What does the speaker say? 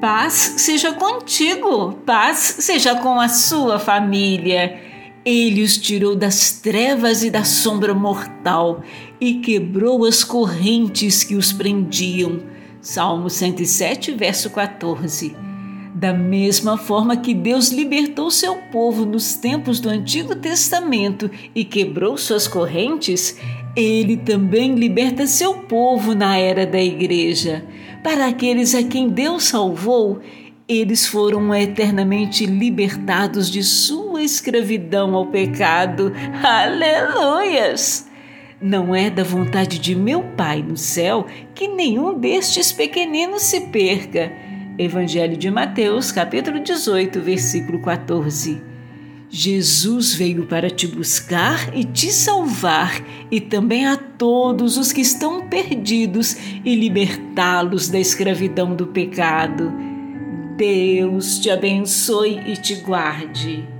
Paz seja contigo, paz seja com a sua família. Ele os tirou das trevas e da sombra mortal e quebrou as correntes que os prendiam. Salmo 107, verso 14. Da mesma forma que Deus libertou seu povo nos tempos do Antigo Testamento e quebrou suas correntes, ele também liberta seu povo na era da Igreja. Para aqueles a quem Deus salvou, eles foram eternamente libertados de sua escravidão ao pecado. Aleluias! Não é da vontade de meu Pai no céu que nenhum destes pequeninos se perca. Evangelho de Mateus, capítulo 18, versículo 14. Jesus veio para te buscar e te salvar, e também a todos os que estão perdidos e libertá-los da escravidão do pecado. Deus te abençoe e te guarde.